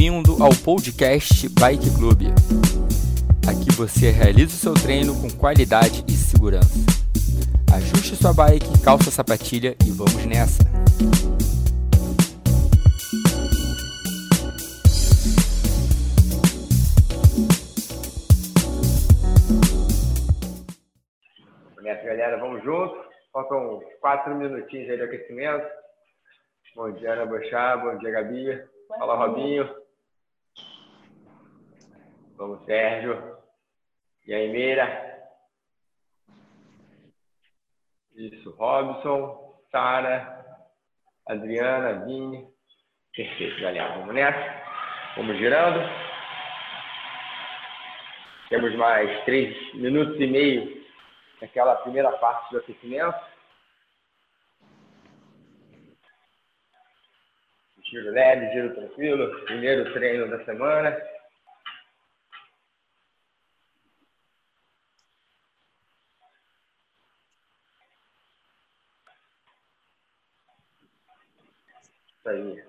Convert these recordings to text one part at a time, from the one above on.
Bem-vindo ao podcast Bike Club. Aqui você realiza o seu treino com qualidade e segurança. Ajuste sua bike, calça a sapatilha e vamos nessa! Nessa, galera, vamos junto. Faltam quatro minutinhos aí de aquecimento. Bom dia, Ana Bochá. Bom dia, Gabi. Fala, Robinho. Vamos, Sérgio. E aí, Meira. Isso, Robson, Sara, Adriana, Vini. Perfeito, galera. Vamos nessa. Vamos girando. Temos mais três minutos e meio naquela primeira parte do aquecimento. Giro leve, giro tranquilo. Primeiro treino da semana. Isso aí.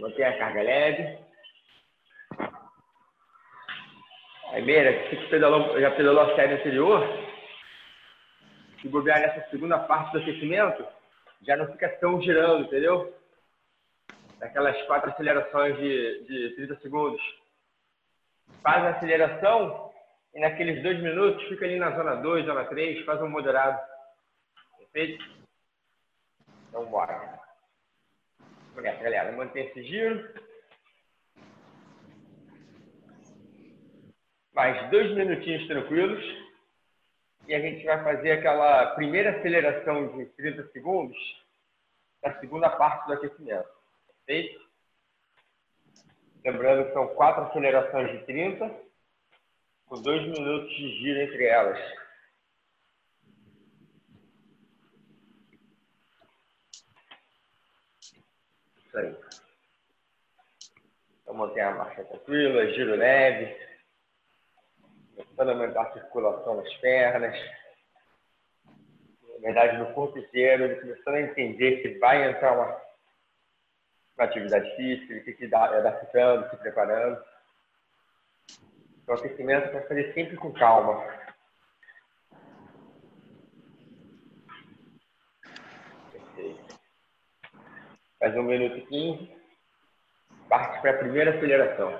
Mantenha a carga leve. Aí, Meira, você que pedalou, já pedalou a série anterior, se bobear nessa segunda parte do aquecimento, já não fica tão girando, entendeu? Daquelas quatro acelerações de, de 30 segundos. Faz a aceleração e naqueles dois minutos fica ali na zona 2, zona 3, faz um moderado. Perfeito? Então, bora. Nessa, galera. Mantém esse giro. Mais dois minutinhos tranquilos. E a gente vai fazer aquela primeira aceleração de 30 segundos da segunda parte do aquecimento. Perfeito? Lembrando que são quatro acelerações de 30, com dois minutos de giro entre elas. Aí. Então, manter a marcha tranquila, giro leve. Tentando aumentar a circulação nas pernas. Na verdade, no corpo inteiro, ele começando a entender que vai entrar uma, uma atividade física, ele tem que ir adaptando, se preparando. Então, o aquecimento vai fazer sempre com calma. Mais um minuto e quinze. Parte para a primeira aceleração.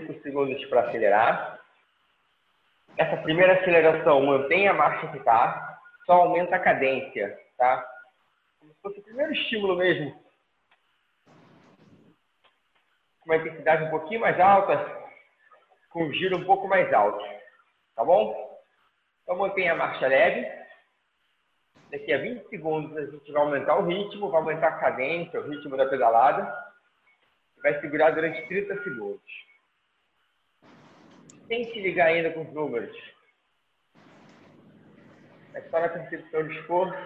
5 segundos para acelerar. Essa primeira aceleração mantém a marcha que está, só aumenta a cadência, tá? Como se fosse o primeiro estímulo mesmo. Com uma intensidade um pouquinho mais alta, com um giro um pouco mais alto, tá bom? Então mantenha a marcha leve daqui a 20 segundos a gente vai aumentar o ritmo, vai aumentar a cadência, o ritmo da pedalada, e vai segurar durante 30 segundos. Sem se ligar ainda com os números. É só na percepção de esforço.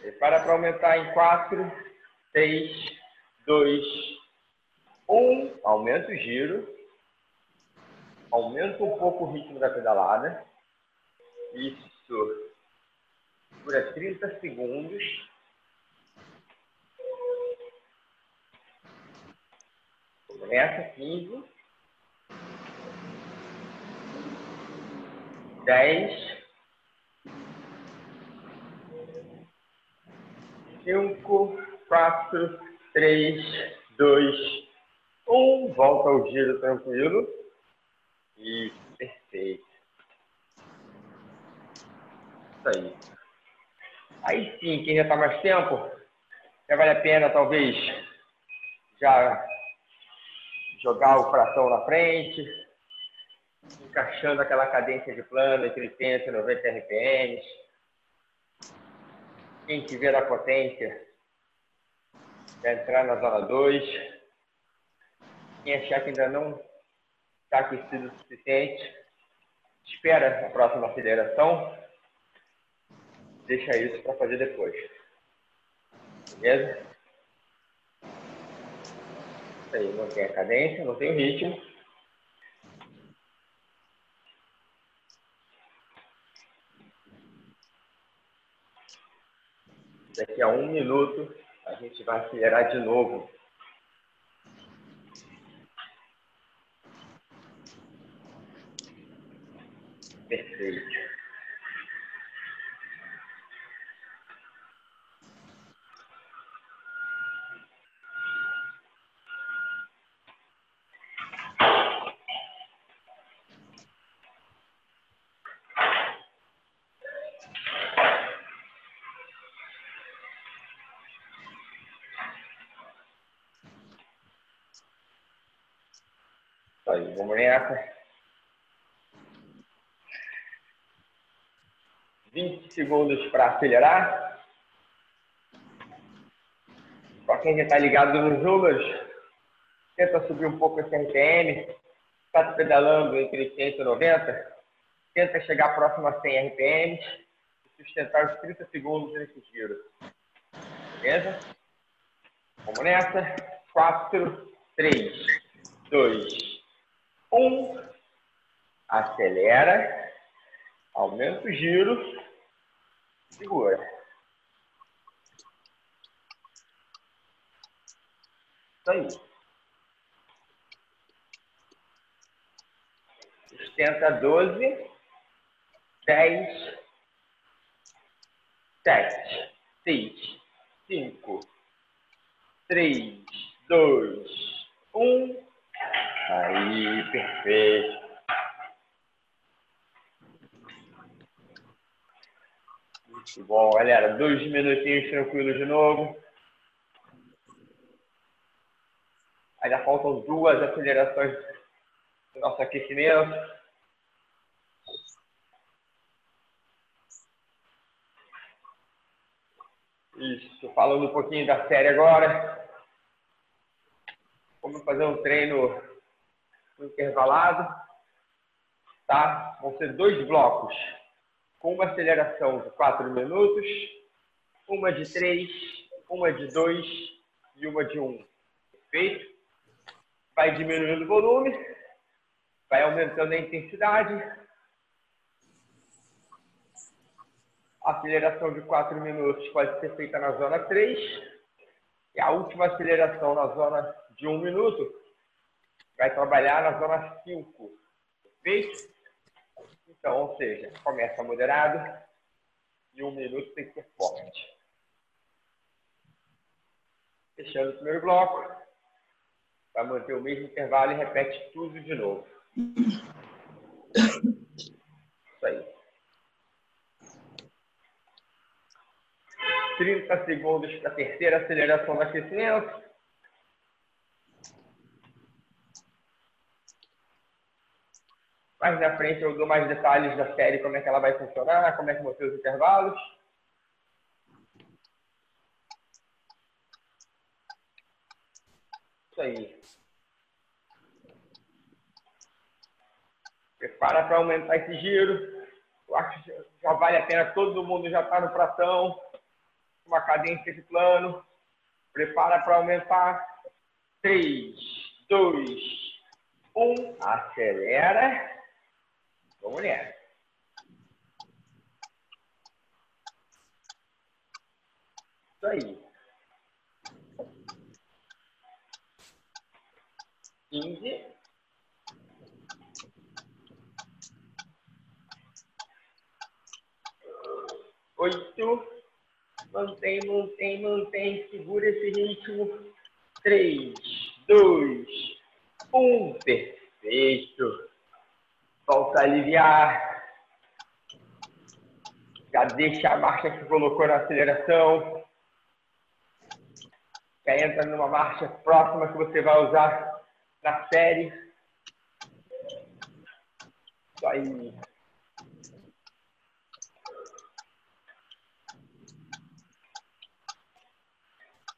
Prepara para aumentar em 4, 6, 2, 1. Aumenta o giro. Aumenta um pouco o ritmo da pedalada. Isso. Dura 30 segundos. Começa 15. 10. 5, 4, 3, 2, 1. Volta ao giro tranquilo. Isso, perfeito. Isso aí. Aí sim, quem já está mais tempo, já vale a pena talvez já jogar o coração na frente, encaixando aquela cadência de plano entre 80 e 90 RPMs. Quem tiver a potência, vai entrar na zona 2. Quem achar que ainda não está aquecido o suficiente, espera a próxima aceleração deixa isso para fazer depois. Beleza? Aí, mantém a cadência, mantém o ritmo. Daqui a um minuto a gente vai acelerar de novo. Perfeito. Aí, vamos nessa. 20 segundos para acelerar. Para quem já está ligado nos números, tenta subir um pouco esse RPM. Está pedalando entre 190. Tenta chegar próximo a 100 RPM e sustentar os 30 segundos nesse giro. Beleza? Vamos nessa. 4, 3, 2, um, acelera, aumenta o giro, segura. Isso aí. Sustenta 12, 10, 7, 6, 5, 3, 2, 1. Aí, perfeito. Muito bom, galera. Dois minutinhos tranquilos de novo. Ainda faltam duas acelerações do nosso aquecimento. Isso, falando um pouquinho da série agora. Vamos fazer um treino intervalado, tá? Vão ser dois blocos, com uma aceleração de 4 minutos, uma de 3, uma de 2 e uma de 1. Perfeito? Vai diminuindo o volume, vai aumentando a intensidade. A aceleração de 4 minutos pode ser feita na zona 3. E a última aceleração na zona de 1 minuto vai trabalhar na zona 5. Perfeito? Então, ou seja, começa moderado e um minuto tem que ser forte. Fechando o primeiro bloco. Vai manter o mesmo intervalo e repete tudo de novo. Isso aí. 30 segundos para a terceira aceleração do aquecimento. Mais na frente eu dou mais detalhes da série, como é que ela vai funcionar, como é que vão ser os intervalos. Isso aí. Prepara para aumentar esse giro. Eu acho que já vale a pena, todo mundo já está no pratão, uma cadência de plano. Prepara para aumentar. 3, 2, 1. Acelera. Vamos nessa. Isso aí. Quinze. Oito. Mantém, mantém, mantém. Segura esse ritmo. Três, dois, um. Perfeito. Volta a aliviar. Já deixa a marcha que colocou na aceleração. Já entra numa marcha próxima que você vai usar na série. Isso aí.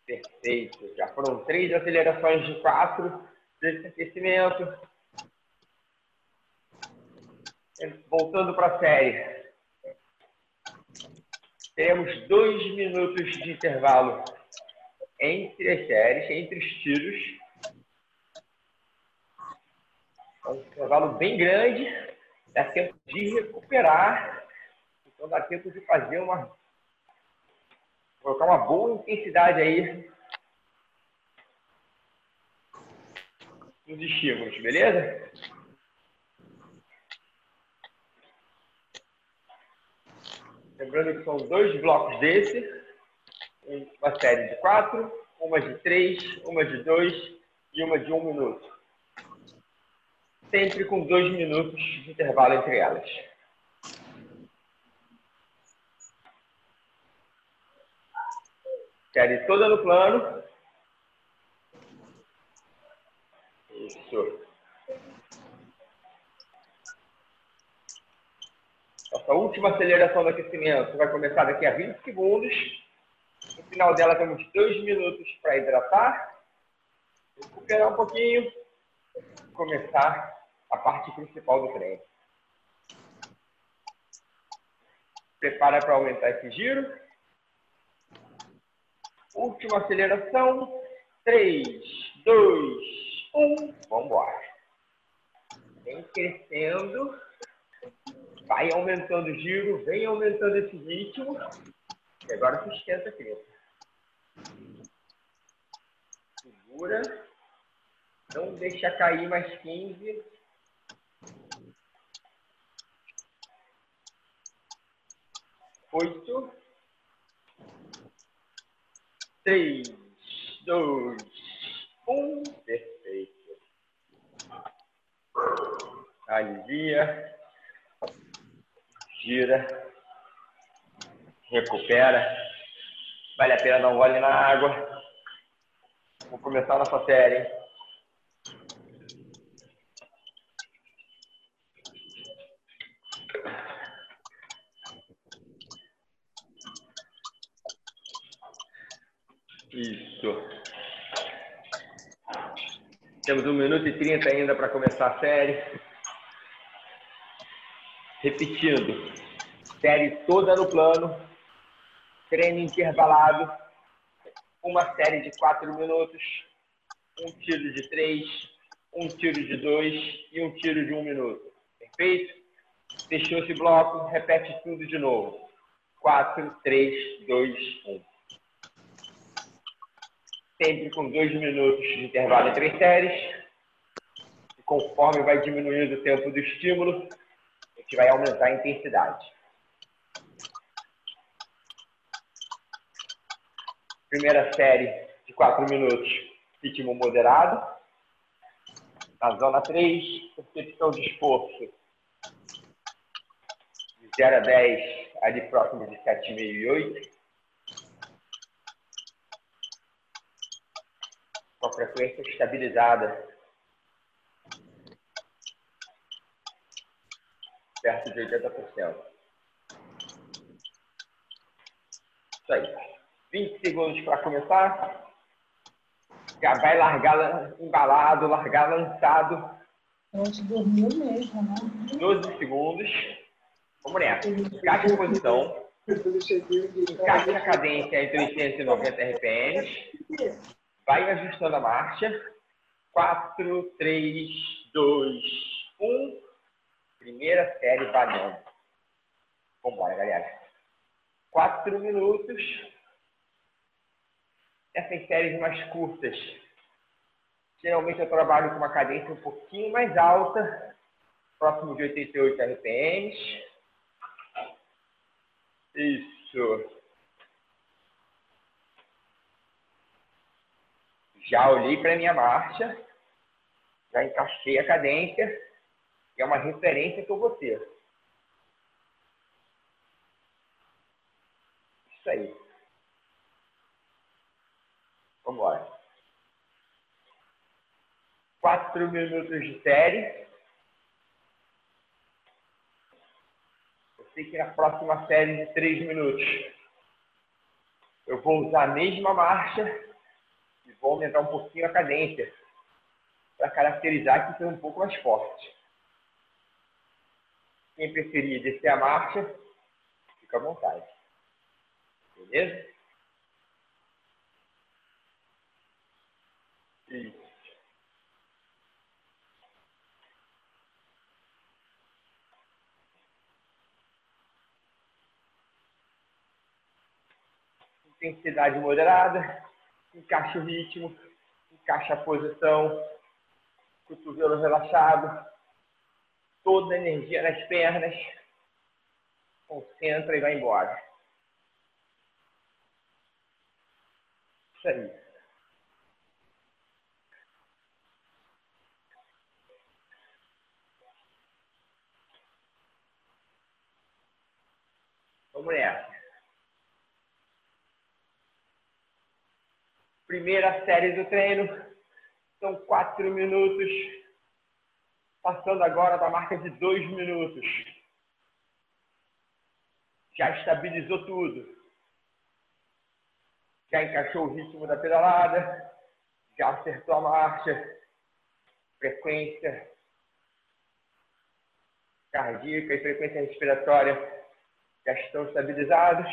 Perfeito. Já foram três acelerações de quatro desse aquecimento. Voltando para a série. Teremos dois minutos de intervalo entre as séries, entre os tiros. É um intervalo bem grande, dá tempo de recuperar, então dá tempo de fazer uma. colocar uma boa intensidade aí nos estímulos, beleza? Lembrando que são dois blocos desse, uma série de quatro, uma de três, uma de dois e uma de um minuto. Sempre com dois minutos de intervalo entre elas. Série toda no plano. Isso. Nossa última aceleração do aquecimento vai começar daqui a 20 segundos. No final dela temos dois minutos para hidratar, recuperar um pouquinho, começar a parte principal do treino. Prepara para aumentar esse giro. Última aceleração. 3, 2, 1. Vamos embora. Vem crescendo. Vai aumentando o giro, vem aumentando esse ritmo. E agora se esquenta aqui. Segura. Não deixa cair mais 15. Oito. Três, dois, um. Perfeito. Alivia gira, recupera. Vale a pena dar um gole na água. Vou começar nossa série. Isso. Temos um minuto e trinta ainda para começar a série. Repetindo, série toda no plano, treino intervalado, uma série de quatro minutos, um tiro de três, um tiro de dois e um tiro de um minuto. Perfeito? Fechou esse bloco, repete tudo de novo. Quatro, três, dois, um. Sempre com dois minutos de intervalo entre séries. E conforme vai diminuindo o tempo do estímulo, que vai aumentar a intensidade. Primeira série de 4 minutos, ritmo moderado. Na zona 3, percepção de esforço de 0 a 10, ali próximo de 7,5 e 8. Com a frequência estabilizada perto de 80%. Isso aí. 20 segundos para começar. Já vai largar embalado, largar lançado. Gente dormiu mesmo, né? 12 segundos. Vamos nessa. Encaixe a posição. Encaixe a cadência entre 80 e 90 RPMs. Vai ajustando a marcha. 4, 3, 2, 1. Primeira série valendo. Vambora, galera. Quatro minutos. Essas séries mais curtas. Geralmente eu trabalho com uma cadência um pouquinho mais alta, próximo de 88 RPMs. Isso. Já olhei para minha marcha, já encaixei a cadência é uma referência que eu vou ter. Isso aí. Vamos embora. Quatro minutos de série. Eu sei que na próxima série de três minutos eu vou usar a mesma marcha e vou aumentar um pouquinho a cadência para caracterizar que seja um pouco mais forte. Quem preferir descer a marcha, fica à vontade. Beleza? Isso. Intensidade moderada, encaixa o ritmo, encaixa a posição, cotovelo relaxado, toda a energia nas pernas, concentra e vai embora. Isso aí. Vamos nessa. Primeira série do treino. São quatro minutos. Passando agora da marca de dois minutos. Já estabilizou tudo. Já encaixou o ritmo da pedalada. Já acertou a marcha. Frequência cardíaca e frequência respiratória já estão estabilizados.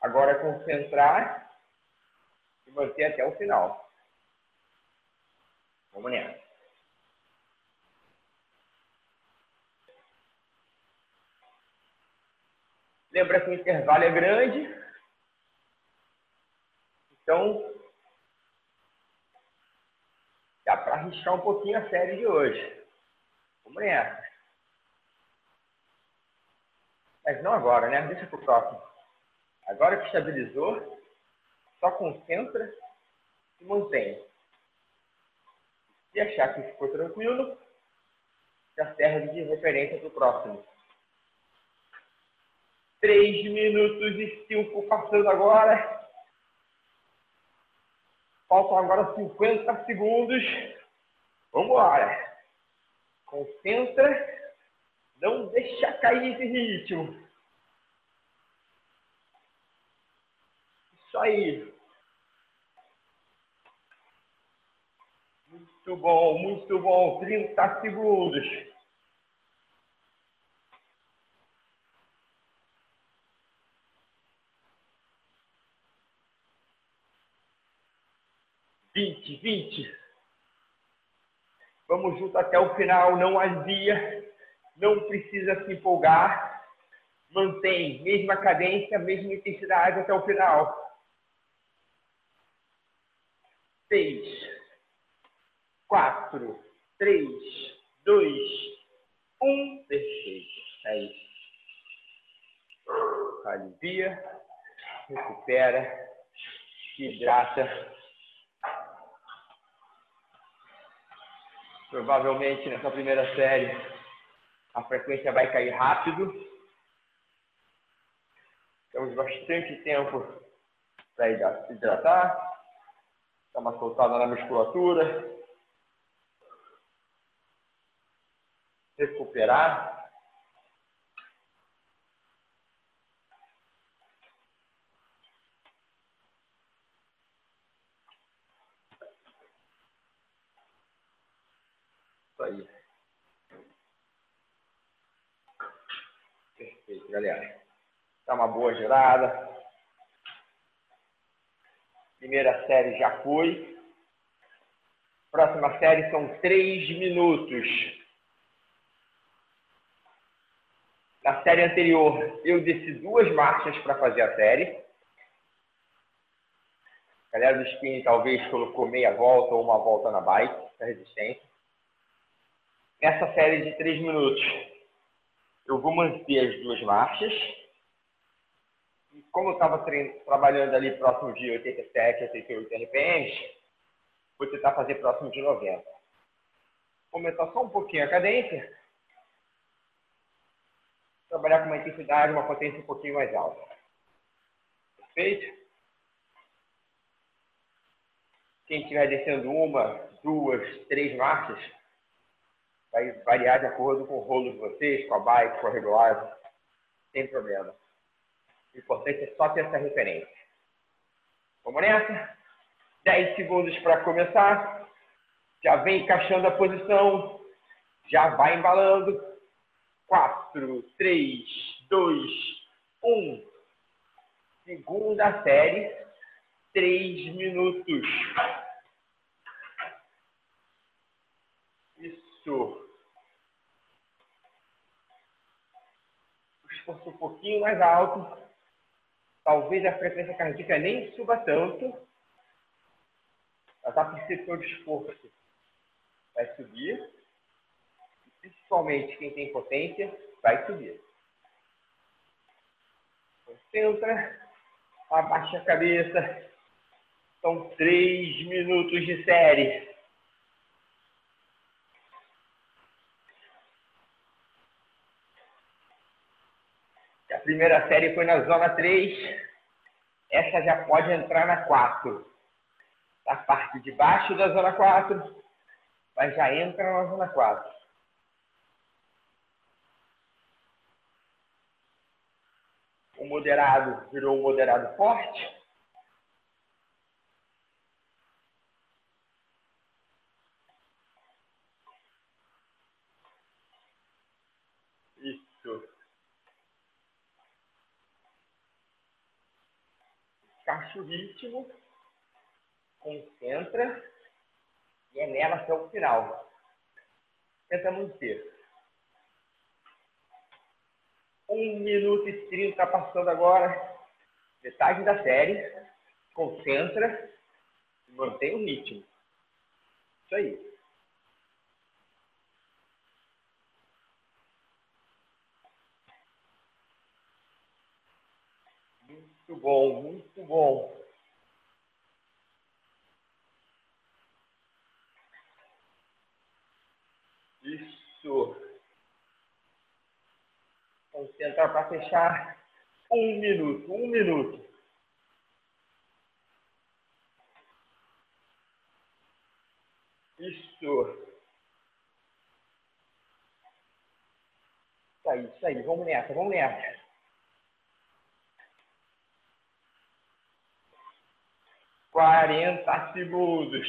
Agora é concentrar e manter até o final. Vamos nessa. Lembra que o intervalo é grande. Então, dá para arriscar um pouquinho a série de hoje. Vamos nessa. Mas não agora, né? Deixa para o próximo. Agora que estabilizou, só concentra e mantém. Se achar que ficou tranquilo, já serve de referência para o próximo. 3 minutos e 5 passando agora. Faltam agora 50 segundos. Vamos embora. Concentra não deixa cair esse ritmo. Isso aí. Muito bom, muito bom. 30 segundos. Vinte, vinte. Vamos junto até o final, não havia não precisa se empolgar, mantém mesma cadência, mesma intensidade até o final. Seis, quatro, três, dois, um, perfeito. Isso. Alivia, recupera, hidrata. Provavelmente nessa primeira série a frequência vai cair rápido. Temos bastante tempo para hidratar. Dá uma soltada na musculatura. Recuperar. Isso aí. Perfeito, galera. Dá uma boa girada. Primeira série já foi. Próxima série são três minutos. Na série anterior, eu desci duas marchas para fazer a série. A galera do spin talvez colocou meia volta ou uma volta na bike, a resistência. Nessa série de três minutos, eu vou manter as duas marchas. E como eu estava trabalhando ali próximo de 87, 88 RPMs, vou tentar fazer próximo de 90. Vou aumentar só um pouquinho a cadência. Trabalhar com uma intensidade, uma potência um pouquinho mais alta. Perfeito? Quem estiver descendo uma, duas, três marchas, vai variar de acordo com o rolo de vocês, com a bike, com a regulagem, sem problema. O importante é só ter essa referência. Vamos nessa? 10 segundos para começar. Já vem encaixando a posição. Já vai embalando. 4, 3, 2, 1. Segunda série. 3 minutos. Isso. Esforço um pouquinho mais alto. Talvez a frequência cardíaca nem suba tanto mas a percepção de esforço vai subir. E principalmente quem tem potência vai subir. Concentra, abaixa a cabeça. São três minutos de série. A primeira série foi na zona 3. Essa já pode entrar na 4 a parte de baixo da zona 4, mas já entra na zona 4. O moderado virou um moderado forte. Isso. O ritmo concentra e é nela até o final. Tenta manter. Um minuto e trinta passando agora. Metade da série. Concentra e mantém o ritmo. Isso aí. Muito bom, muito bom. Isso. Concentrar para fechar. Um minuto, um minuto. Isso. Isso aí, isso aí. Vamos nessa, vamos nessa. Quarenta segundos.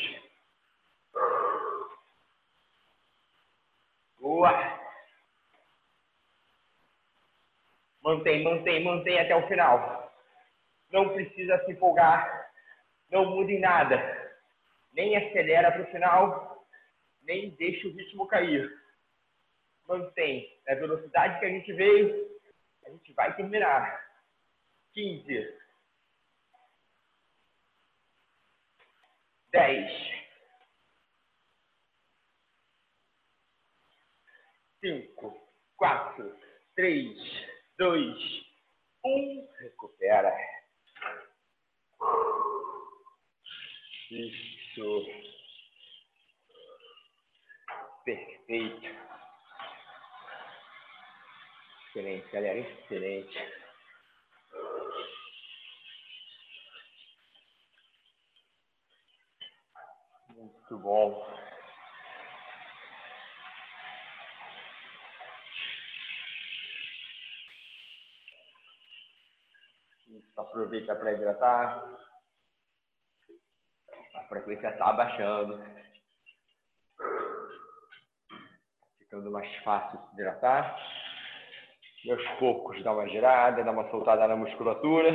Boa. Mantém, mantém, mantém até o final. Não precisa se empolgar. Não mude em nada. Nem acelera para o final, nem deixa o ritmo cair. Mantém. Na velocidade que a gente veio, a gente vai terminar. 15. 10. cinco, quatro, três, dois, um. Recupera. Isso. Perfeito. Excelente, galera. Excelente. Muito bom. Aproveita para hidratar. A frequência está abaixando. Ficando mais fácil se hidratar. E aos poucos dá uma girada, dá uma soltada na musculatura.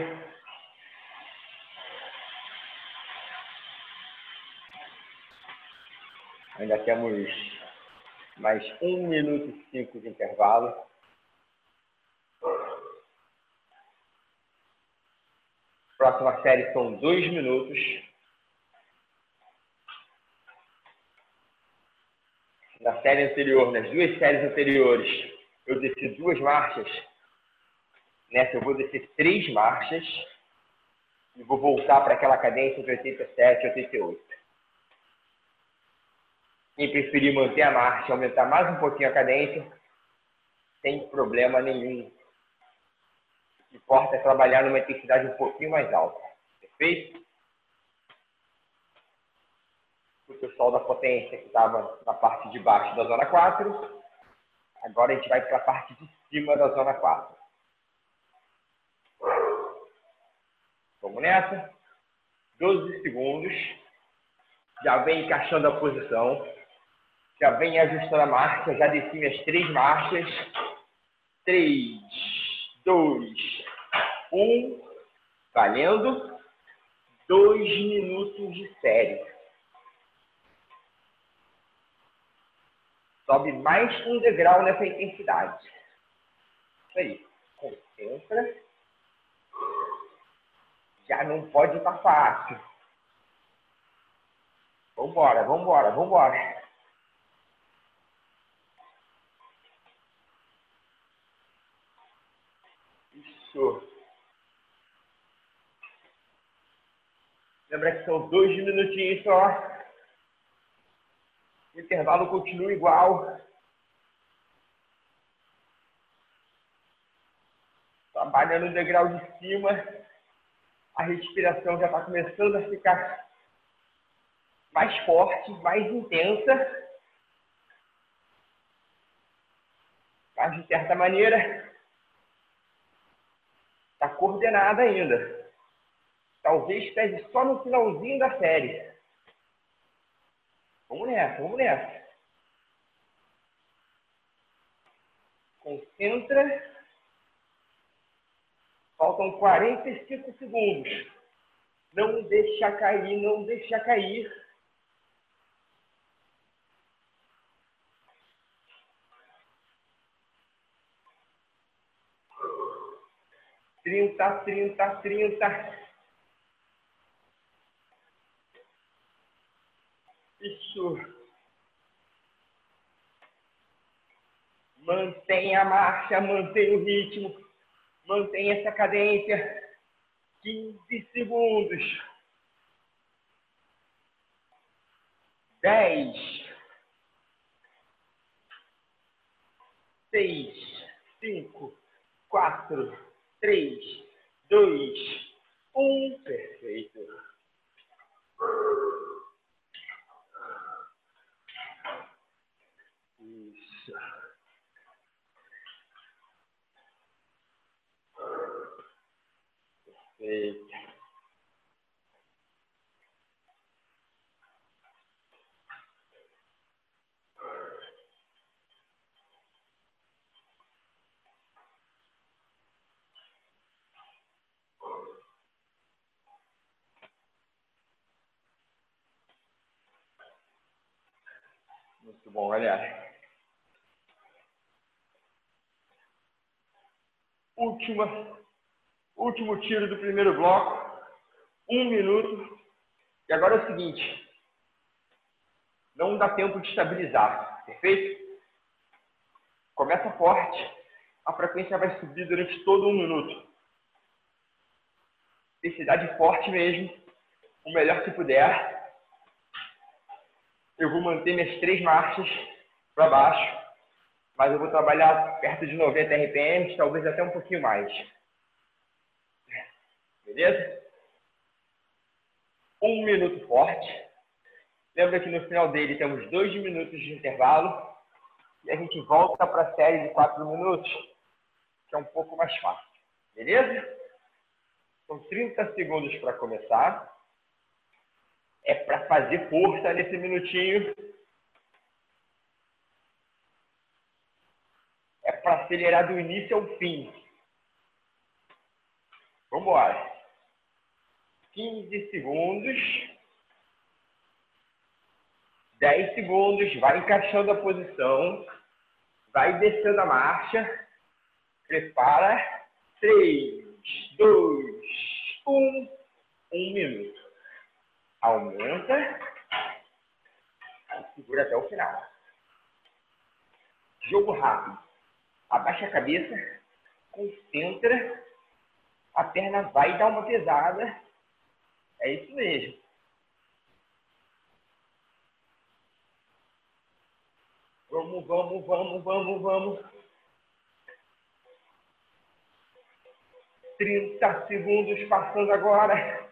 Ainda temos mais um minuto e cinco de intervalo. Próxima série são dois minutos. Na série anterior, nas duas séries anteriores, eu desci duas marchas. Nessa eu vou descer três marchas e vou voltar para aquela cadência de 87 e 88. Quem preferir manter a marcha, aumentar mais um pouquinho a cadência, sem problema nenhum. O que importa é trabalhar numa intensidade um pouquinho mais alta. Perfeito? O pessoal da potência que estava na parte de baixo da zona 4. Agora a gente vai para a parte de cima da zona 4. Vamos nessa. 12 segundos. Já vem encaixando a posição. Já vem ajustando a marcha. Já desci minhas três marchas. 3, 2, 1. Valendo. Dois minutos de série. Sobe mais um degrau nessa intensidade. Isso aí. Concentra. Já não pode estar fácil. Vambora, vambora, vambora. Isso. Lembra que são dois minutinhos só. O intervalo continua igual. Trabalha no degrau de cima. A respiração já está começando a ficar mais forte, mais intensa. Mas, de certa maneira, está coordenada ainda. Talvez pese só no finalzinho da série. Vamos nessa, vamos nessa. Concentra. Faltam 45 segundos. Não deixa cair, não deixa cair. Trinta, trinta, trinta. Isso. Mantenha a marcha, mantenha o ritmo, mantenha essa cadência. 15 segundos. 10. 6, 5, 4, 3, 2, 1. Perfeito. Isso. Perfeito. Muito bom, galera. Última, último tiro do primeiro bloco. Um minuto. E agora é o seguinte. Não dá tempo de estabilizar, perfeito? Começa forte. A frequência vai subir durante todo um minuto. Intensidade forte mesmo. O melhor que puder. Eu vou manter minhas três marchas para baixo mas eu vou trabalhar perto de 90 RPM, talvez até um pouquinho mais. Beleza? Um minuto forte. Lembra que no final dele temos dois minutos de intervalo. E a gente volta para a série de quatro minutos, que é um pouco mais fácil. Beleza? São 30 segundos para começar. É para fazer força nesse minutinho para acelerar do início ao fim. Vamos embora. 15 segundos. 10 segundos. Vai encaixando a posição. Vai descendo a marcha. Prepara. 3, 2, 1. Um minuto. Aumenta. E segura até o final. Jogo rápido abaixa a cabeça, concentra, a perna vai dar uma pesada. É isso mesmo. Vamos, vamos, vamos, vamos, vamos. 30 segundos passando agora.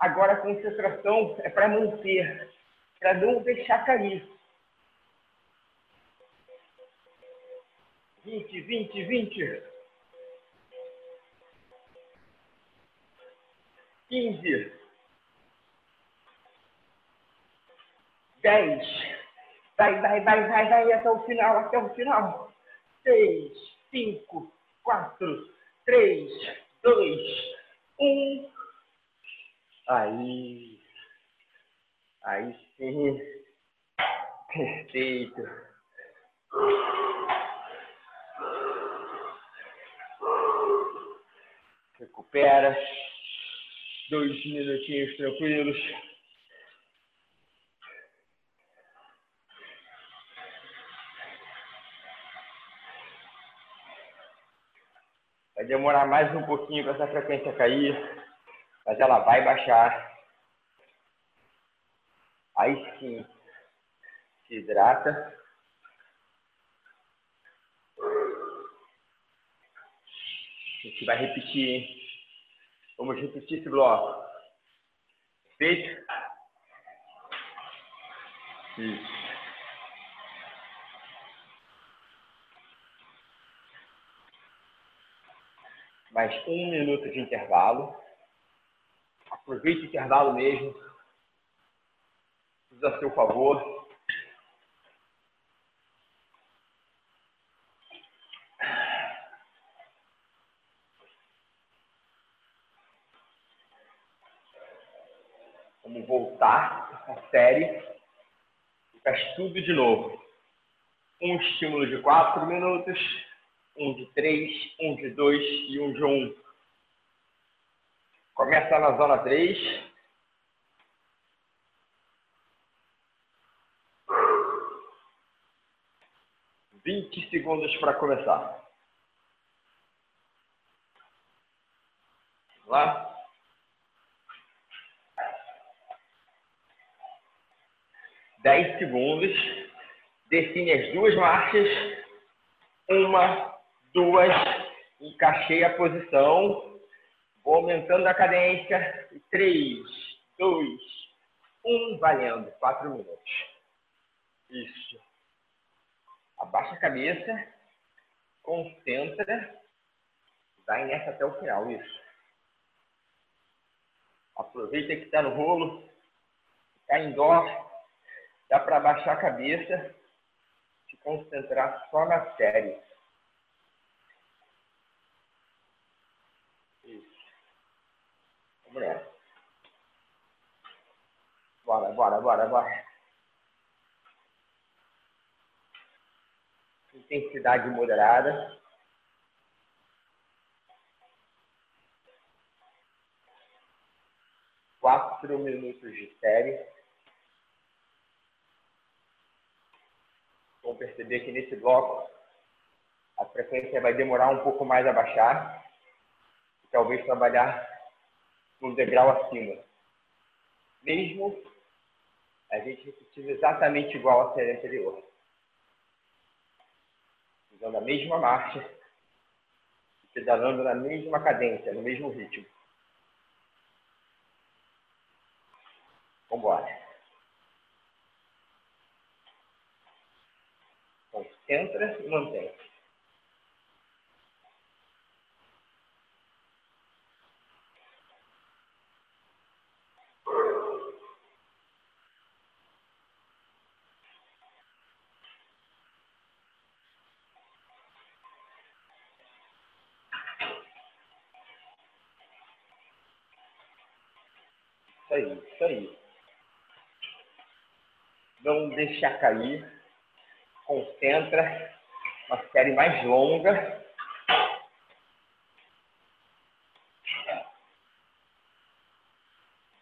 Agora a concentração é para manter, para não deixar cair. 20, 20, 20. 15. 10. Vai, vai, vai, vai, vai até o final, até o final. 6, 5, 4, 3, 2, 1. Aí. Aí sim. Perfeito. Recupera. Dois minutinhos tranquilos. Vai demorar mais um pouquinho para essa frequência cair, mas ela vai baixar. Aí sim, se hidrata. A gente vai repetir, hein? Vamos repetir esse bloco. Feito? Isso. mais um minuto de intervalo. Aproveite o intervalo mesmo. Usa a seu favor. Vamos voltar à série. Faz tudo de novo. Um estímulo de quatro minutos um de três, um de dois e um de um. Começa na zona três. Vinte segundos para começar. Lá. Dez segundos. Define as duas marchas. Uma duas, encaixei a posição, aumentando a cadência, três, dois, um, valendo, quatro minutos. Isso. Abaixa a cabeça, concentra, vai nessa até o final, isso. Aproveita que está no rolo, está em dó, dá para abaixar a cabeça, se concentrar só na série. Vamos Bora, bora, bora, bora. Intensidade moderada. Quatro minutos de série. Vão perceber que nesse bloco a frequência vai demorar um pouco mais a baixar. Talvez trabalhar um degrau acima. Mesmo a gente repetindo exatamente igual à série anterior. Usando a mesma marcha, pedalando na mesma cadência, no mesmo ritmo. Vamos embora. Concentra e mantém. Isso aí, isso aí. Não deixar cair. Concentra. Uma série mais longa.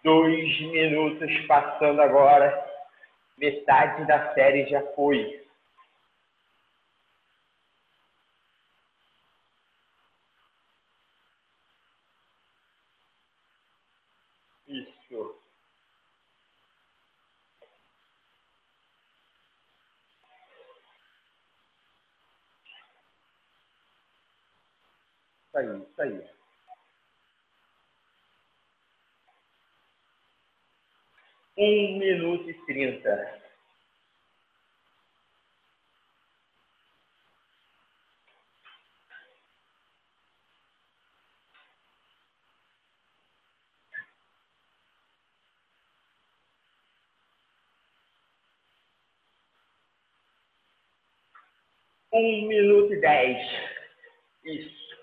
Dois minutos passando agora. Metade da série já foi. 1 minuto e 30. Um minuto e dez. Isso.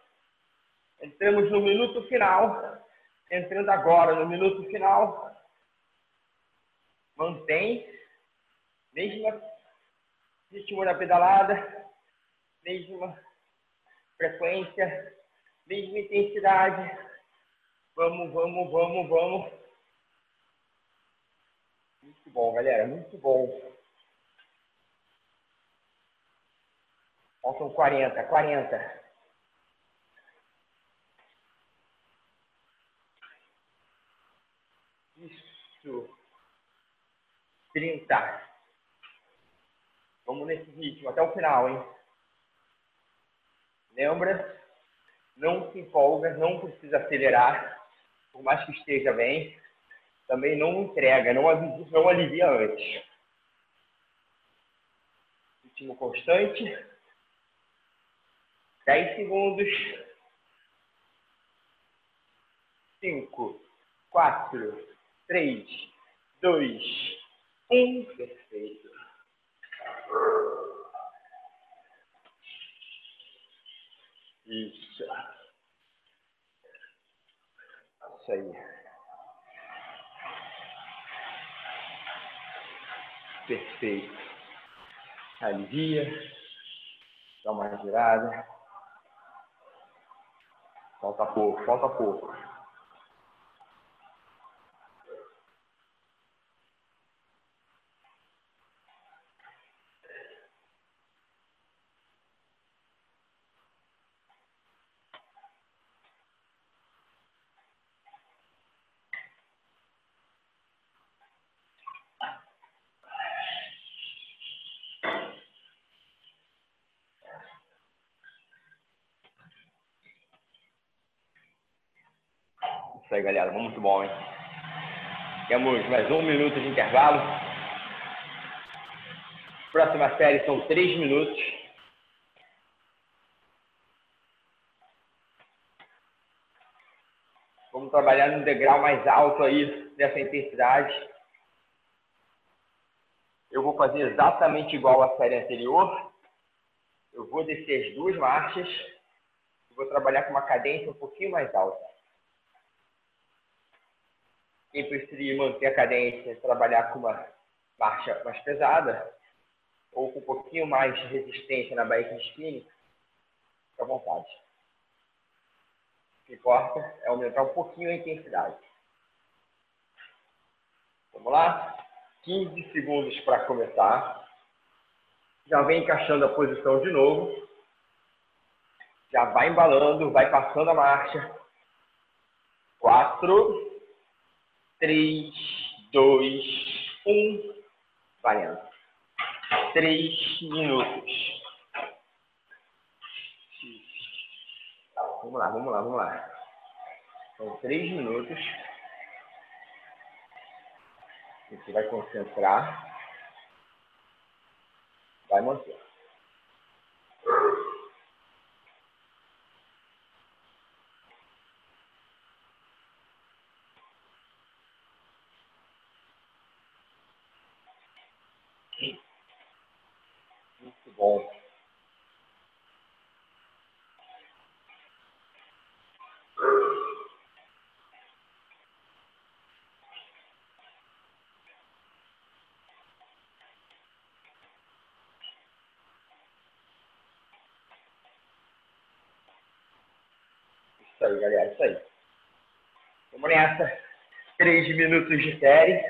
Entramos no minuto final. Entrando agora no minuto final. Mantém. Mesma ritmo da pedalada. Mesma frequência. Mesma intensidade. Vamos, vamos, vamos, vamos. Muito bom, galera. Muito bom. Faltam 40, 40. Isso. 30. Vamos nesse ritmo até o final, hein? Lembra? Não se empolga, não precisa acelerar, por mais que esteja bem. Também não entrega, não, não alivia antes. Ritmo constante. 10 segundos. 5, 4, 3, 2, 1. Perfeito. Isso. Isso aí. Perfeito. Alivia. Dá uma girada. Falta pouco, falta pouco. Isso aí, galera. Muito bom, hein? Temos mais um minuto de intervalo. Próxima série são três minutos. Vamos trabalhar no degrau mais alto aí dessa intensidade. Eu vou fazer exatamente igual à série anterior. Eu vou descer as duas marchas. Vou trabalhar com uma cadência um pouquinho mais alta. Quem preferir manter a cadência, trabalhar com uma marcha mais pesada, ou com um pouquinho mais de resistência na bike spinning, fica à vontade. O que importa é aumentar um pouquinho a intensidade. Vamos lá? 15 segundos para começar. Já vem encaixando a posição de novo. Já vai embalando, vai passando a marcha. Quatro, três, dois, um, variando. Três minutos. Vamos lá, vamos lá, vamos lá. São três minutos. Você vai concentrar. Vai manter. Muito bom. Isso aí, galera, isso aí. Vamos nessa. Três minutos de série.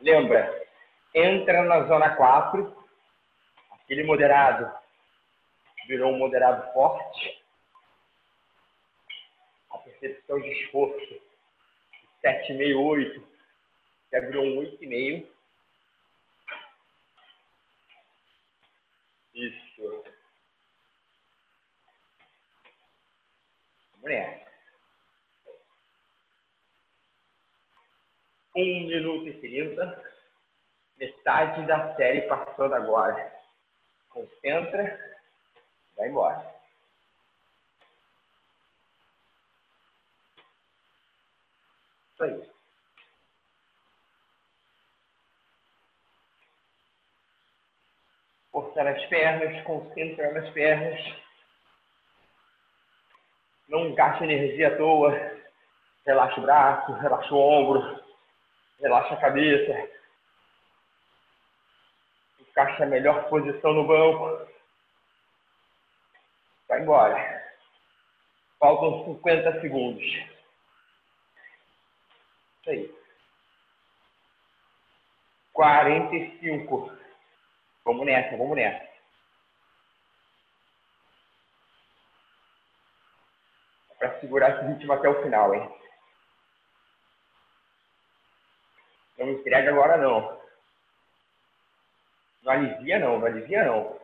Lembra, entra na zona 4. Aquele moderado virou um moderado forte. A percepção de esforço, 7,5, 8, já virou um 8,5. Isso. Nessa. Um minuto e trinta. Metade da série passando agora. Concentra. Vai embora. Isso aí. Forçar as pernas, concentra nas pernas. Não gaste energia à toa. Relaxa o braço, relaxa o ombro, relaxa a cabeça. Encaixa a melhor posição no banco. Vai embora. Faltam 50 segundos. Isso aí. 45. Vamos nessa, vamos nessa. Para segurar esse ritmo até o final, hein? Não entrega agora, não. Não alivia, não. Não alivia, não.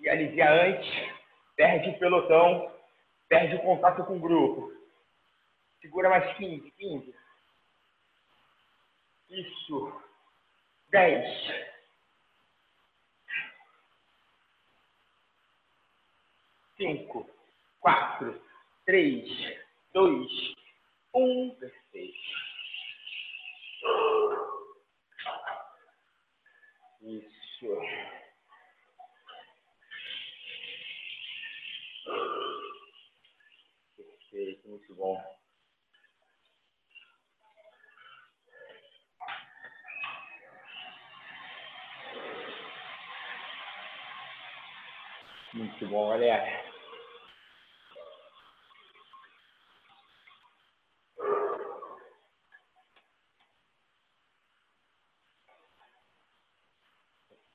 E alivia antes, perde o pelotão, perde o contato com o grupo. Segura mais 15, 15. Isso. 10. Cinco, quatro, três, dois, um. Perfeito. Isso. Perfeito, muito bom. Muito bom, galera.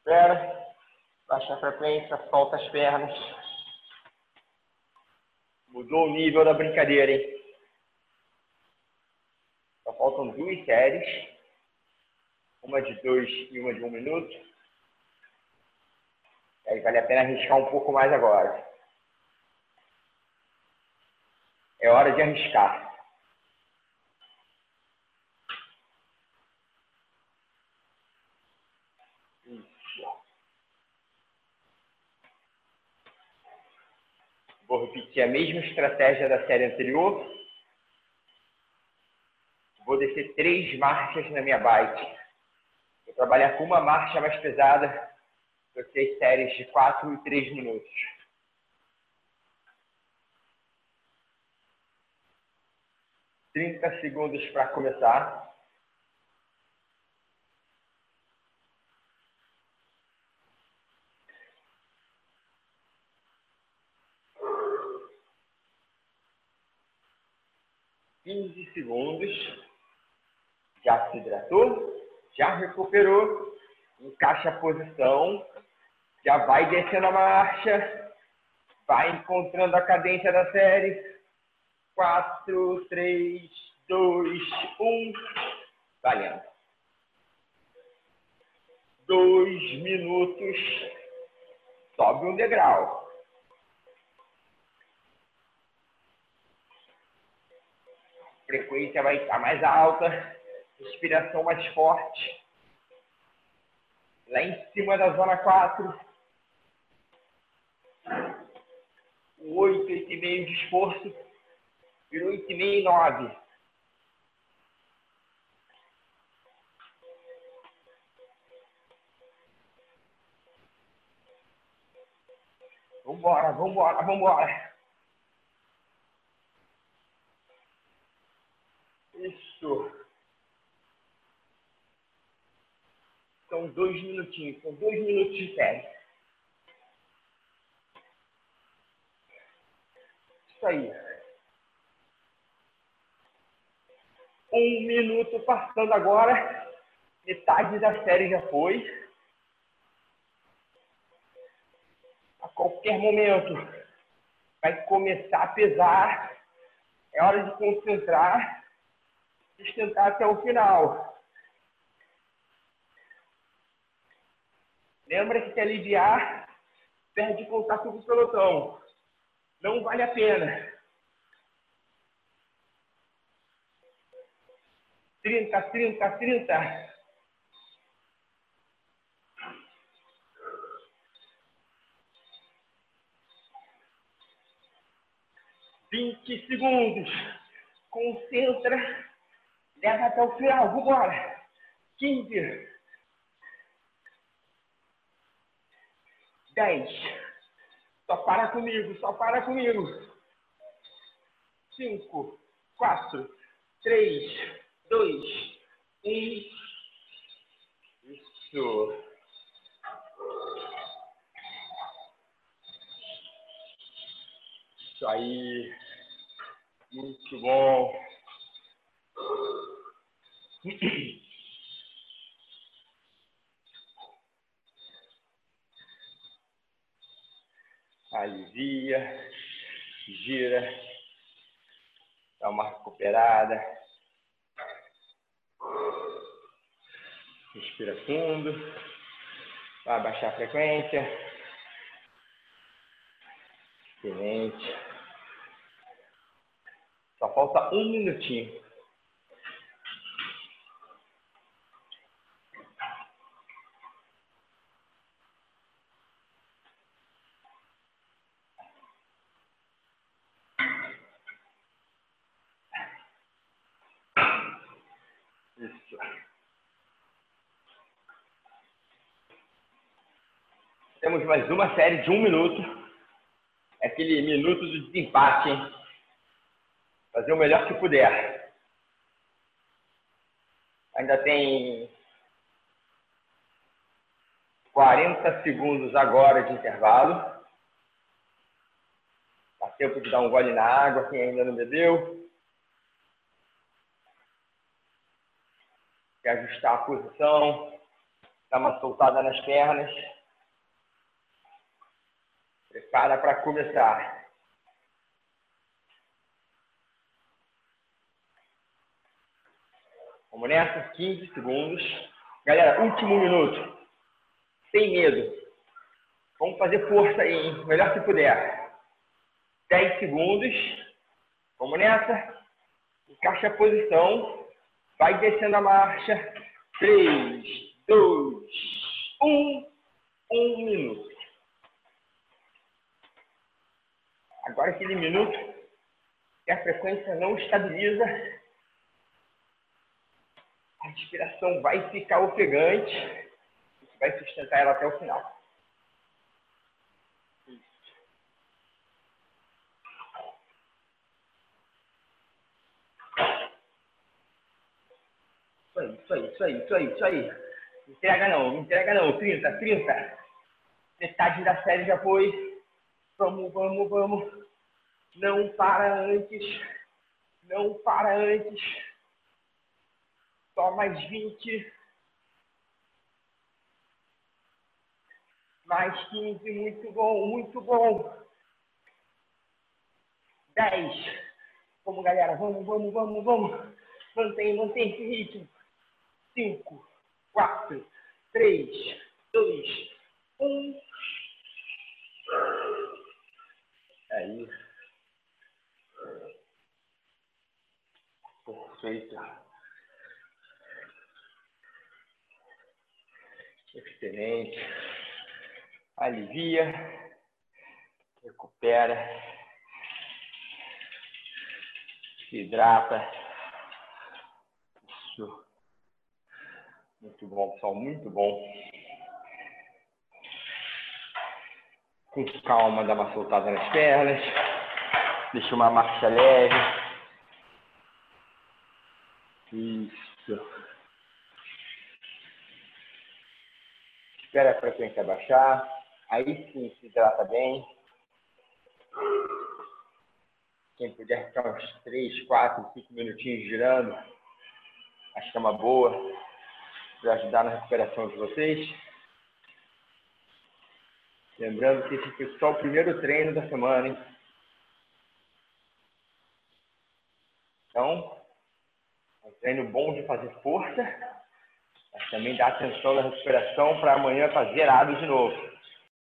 Espera. Baixa a frequência, solta as pernas. Mudou o nível da brincadeira, hein? Só faltam duas séries. Uma de dois e uma de um minuto. Aí vale a pena arriscar um pouco mais agora. É hora de arriscar. Vou repetir a mesma estratégia da série anterior. Vou descer três marchas na minha bike. Vou trabalhar com uma marcha mais pesada que as séries de 4 e 3 minutos. Trinta segundos para começar. Quinze segundos. Já se hidratou? Já recuperou? Encaixa a posição. Já vai descendo a marcha. Vai encontrando a cadência da série. 4, 3, 2, 1. Valendo. Dois minutos. Sobe um degrau. Frequência vai estar mais alta, respiração mais forte. Lá em cima da zona 4. 8, 8,5 de esforço. Virou 8,5 9. Vambora, vambora, vambora. Isso. São dois minutinhos, são dois minutos de série. Isso aí. Um minuto passando agora. Metade da série já foi. A qualquer momento vai começar a pesar. É hora de concentrar sustentar até o final. Lembra que se aliviar, perde contato com o pelotão. Não vale a pena. 30, 30, 30. Vinte segundos. Concentra Leva até o final. Vambora. Quinze. Dez. Só para comigo, só para comigo. Cinco, quatro, três, dois, um. Isso. Isso aí. Muito bom. alivia, gira, dá uma recuperada. Respira fundo, vai baixar a frequência. Excelente. Só falta um minutinho. Temos mais uma série de um minuto. Aquele minuto do desempate, hein? Fazer o melhor que puder. Ainda tem 40 segundos agora de intervalo. Dá tempo de dar um gole na água, quem ainda não bebeu. Quer ajustar a posição, dar uma soltada nas pernas. Prepara para começar. Vamos nessa, 15 segundos. Galera, último minuto. Sem medo. Vamos fazer força aí, hein? melhor se puder. 10 segundos. Vamos nessa. Encaixa a posição. Vai descendo a marcha. 3, 2, 1. Um minuto. Agora aquele minuto que a frequência não estabiliza, a respiração vai ficar ofegante, e vai sustentar ela até o final. Isso aí, isso aí, isso aí, isso aí, isso aí. Entrega não, entrega não. 30, 30. Metade da série já foi. Vamos, vamos, vamos. Não para antes. Não para antes. Só mais 20. Mais 15. Muito bom, muito bom. 10. Vamos, galera. Vamos, vamos, vamos, vamos. Mantém, mantém esse ritmo. 5, 4, 3, 2, 1. Isso. Perfeito. Excelente. Alivia. Recupera. Se hidrata. Isso. Muito bom, pessoal. Muito bom. Com calma, dá uma soltada nas pernas. Deixa uma marcha leve. Isso. Espera a frequência baixar. Aí sim, se hidrata bem. Quem puder ficar uns 3, 4, 5 minutinhos girando, acho que é uma boa para ajudar na recuperação de vocês. Lembrando que esse foi só o primeiro treino da semana, hein? Então, é um treino bom de fazer força, mas também dá atenção na recuperação para amanhã estar zerado de novo.